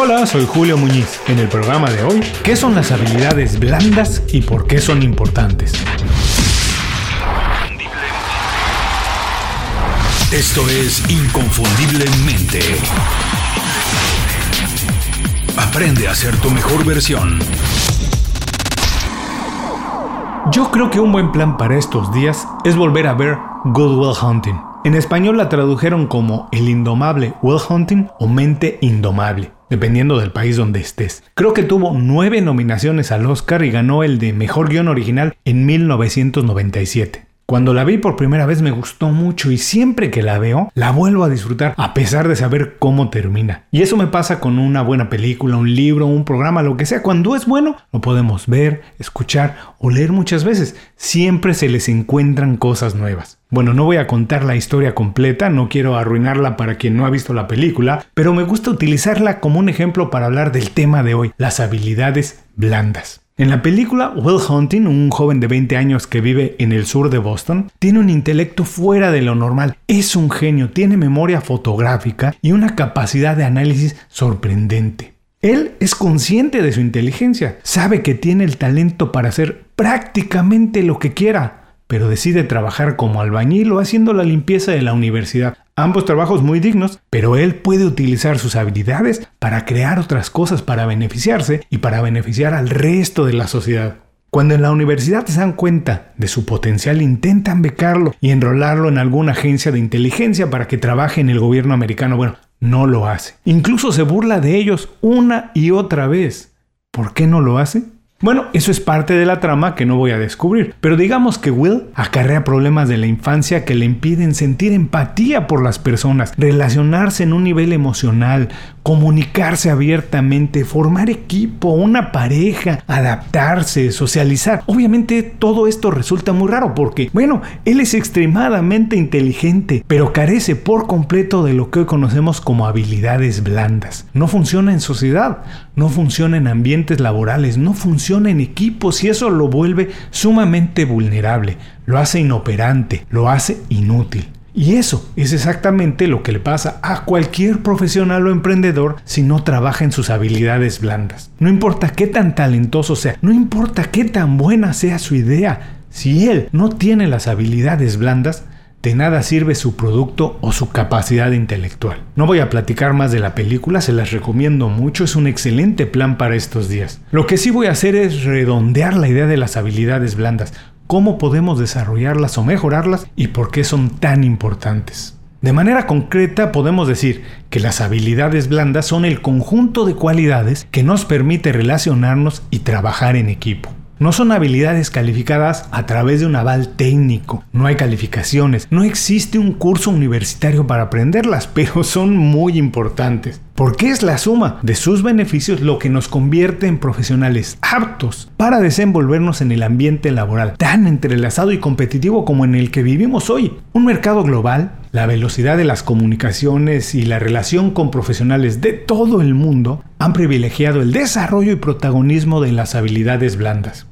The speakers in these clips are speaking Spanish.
Hola, soy Julio Muñiz. En el programa de hoy, ¿qué son las habilidades blandas y por qué son importantes? Esto es Inconfundiblemente. Aprende a ser tu mejor versión. Yo creo que un buen plan para estos días es volver a ver Good Will Hunting. En español la tradujeron como El indomable Will Hunting o Mente Indomable, dependiendo del país donde estés. Creo que tuvo nueve nominaciones al Oscar y ganó el de Mejor Guión Original en 1997. Cuando la vi por primera vez me gustó mucho y siempre que la veo la vuelvo a disfrutar a pesar de saber cómo termina. Y eso me pasa con una buena película, un libro, un programa, lo que sea. Cuando es bueno lo podemos ver, escuchar o leer muchas veces. Siempre se les encuentran cosas nuevas. Bueno, no voy a contar la historia completa, no quiero arruinarla para quien no ha visto la película, pero me gusta utilizarla como un ejemplo para hablar del tema de hoy, las habilidades blandas. En la película, Will Hunting, un joven de 20 años que vive en el sur de Boston, tiene un intelecto fuera de lo normal. Es un genio, tiene memoria fotográfica y una capacidad de análisis sorprendente. Él es consciente de su inteligencia, sabe que tiene el talento para hacer prácticamente lo que quiera, pero decide trabajar como albañil o haciendo la limpieza de la universidad. Ambos trabajos muy dignos, pero él puede utilizar sus habilidades para crear otras cosas para beneficiarse y para beneficiar al resto de la sociedad. Cuando en la universidad se dan cuenta de su potencial, intentan becarlo y enrolarlo en alguna agencia de inteligencia para que trabaje en el gobierno americano. Bueno, no lo hace. Incluso se burla de ellos una y otra vez. ¿Por qué no lo hace? Bueno, eso es parte de la trama que no voy a descubrir, pero digamos que Will acarrea problemas de la infancia que le impiden sentir empatía por las personas, relacionarse en un nivel emocional, comunicarse abiertamente, formar equipo, una pareja, adaptarse, socializar. Obviamente todo esto resulta muy raro porque, bueno, él es extremadamente inteligente, pero carece por completo de lo que hoy conocemos como habilidades blandas. No funciona en sociedad, no funciona en ambientes laborales, no funciona en equipos y eso lo vuelve sumamente vulnerable, lo hace inoperante, lo hace inútil. Y eso es exactamente lo que le pasa a cualquier profesional o emprendedor si no trabaja en sus habilidades blandas. No importa qué tan talentoso sea, no importa qué tan buena sea su idea, si él no tiene las habilidades blandas, de nada sirve su producto o su capacidad intelectual. No voy a platicar más de la película, se las recomiendo mucho, es un excelente plan para estos días. Lo que sí voy a hacer es redondear la idea de las habilidades blandas, cómo podemos desarrollarlas o mejorarlas y por qué son tan importantes. De manera concreta podemos decir que las habilidades blandas son el conjunto de cualidades que nos permite relacionarnos y trabajar en equipo. No son habilidades calificadas a través de un aval técnico, no hay calificaciones, no existe un curso universitario para aprenderlas, pero son muy importantes. Porque es la suma de sus beneficios lo que nos convierte en profesionales aptos para desenvolvernos en el ambiente laboral tan entrelazado y competitivo como en el que vivimos hoy. Un mercado global, la velocidad de las comunicaciones y la relación con profesionales de todo el mundo han privilegiado el desarrollo y protagonismo de las habilidades blandas.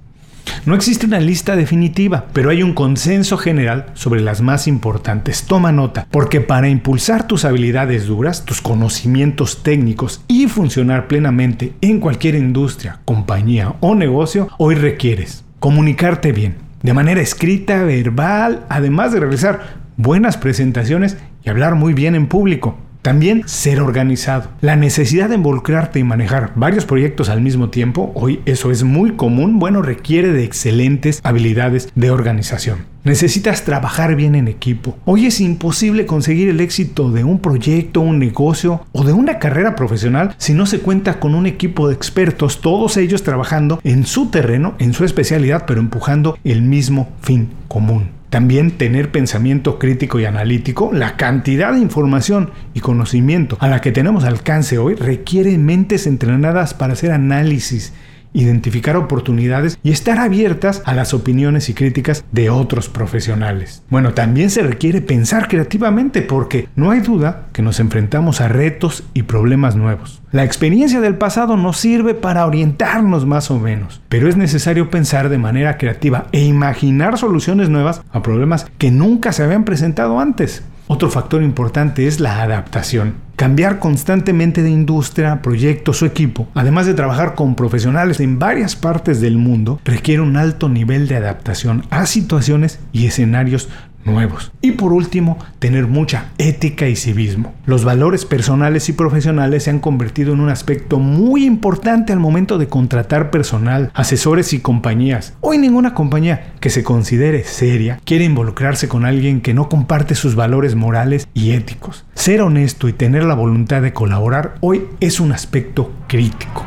No existe una lista definitiva, pero hay un consenso general sobre las más importantes. Toma nota, porque para impulsar tus habilidades duras, tus conocimientos técnicos y funcionar plenamente en cualquier industria, compañía o negocio, hoy requieres comunicarte bien, de manera escrita, verbal, además de realizar buenas presentaciones y hablar muy bien en público. También ser organizado. La necesidad de involucrarte y manejar varios proyectos al mismo tiempo, hoy eso es muy común, bueno, requiere de excelentes habilidades de organización. Necesitas trabajar bien en equipo. Hoy es imposible conseguir el éxito de un proyecto, un negocio o de una carrera profesional si no se cuenta con un equipo de expertos, todos ellos trabajando en su terreno, en su especialidad, pero empujando el mismo fin común. También tener pensamiento crítico y analítico, la cantidad de información y conocimiento a la que tenemos alcance hoy requiere mentes entrenadas para hacer análisis identificar oportunidades y estar abiertas a las opiniones y críticas de otros profesionales. Bueno, también se requiere pensar creativamente porque no hay duda que nos enfrentamos a retos y problemas nuevos. La experiencia del pasado nos sirve para orientarnos más o menos, pero es necesario pensar de manera creativa e imaginar soluciones nuevas a problemas que nunca se habían presentado antes. Otro factor importante es la adaptación. Cambiar constantemente de industria, proyectos o equipo, además de trabajar con profesionales en varias partes del mundo, requiere un alto nivel de adaptación a situaciones y escenarios nuevos. Y por último, tener mucha ética y civismo. Los valores personales y profesionales se han convertido en un aspecto muy importante al momento de contratar personal, asesores y compañías. Hoy ninguna compañía que se considere seria quiere involucrarse con alguien que no comparte sus valores morales y éticos. Ser honesto y tener la voluntad de colaborar hoy es un aspecto crítico.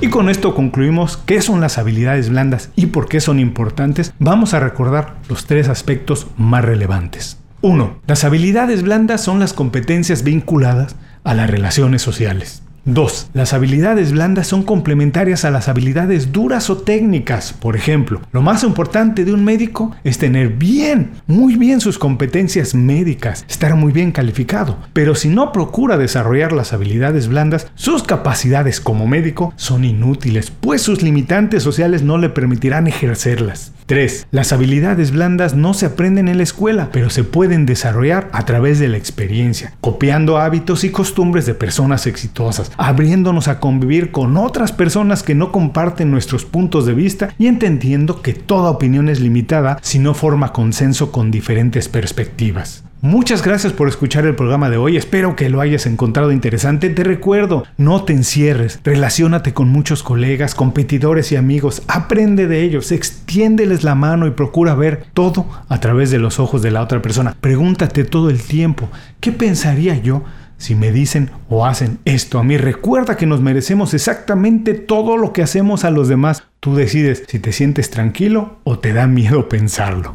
Y con esto concluimos qué son las habilidades blandas y por qué son importantes. Vamos a recordar los tres aspectos más relevantes. 1. Las habilidades blandas son las competencias vinculadas a las relaciones sociales. 2. Las habilidades blandas son complementarias a las habilidades duras o técnicas. Por ejemplo, lo más importante de un médico es tener bien, muy bien sus competencias médicas, estar muy bien calificado. Pero si no procura desarrollar las habilidades blandas, sus capacidades como médico son inútiles, pues sus limitantes sociales no le permitirán ejercerlas. 3. Las habilidades blandas no se aprenden en la escuela, pero se pueden desarrollar a través de la experiencia, copiando hábitos y costumbres de personas exitosas, abriéndonos a convivir con otras personas que no comparten nuestros puntos de vista y entendiendo que toda opinión es limitada si no forma consenso con diferentes perspectivas. Muchas gracias por escuchar el programa de hoy, espero que lo hayas encontrado interesante. Te recuerdo, no te encierres, relaciónate con muchos colegas, competidores y amigos, aprende de ellos, extiéndeles la mano y procura ver todo a través de los ojos de la otra persona. Pregúntate todo el tiempo, ¿qué pensaría yo si me dicen o hacen esto a mí? Recuerda que nos merecemos exactamente todo lo que hacemos a los demás. Tú decides si te sientes tranquilo o te da miedo pensarlo.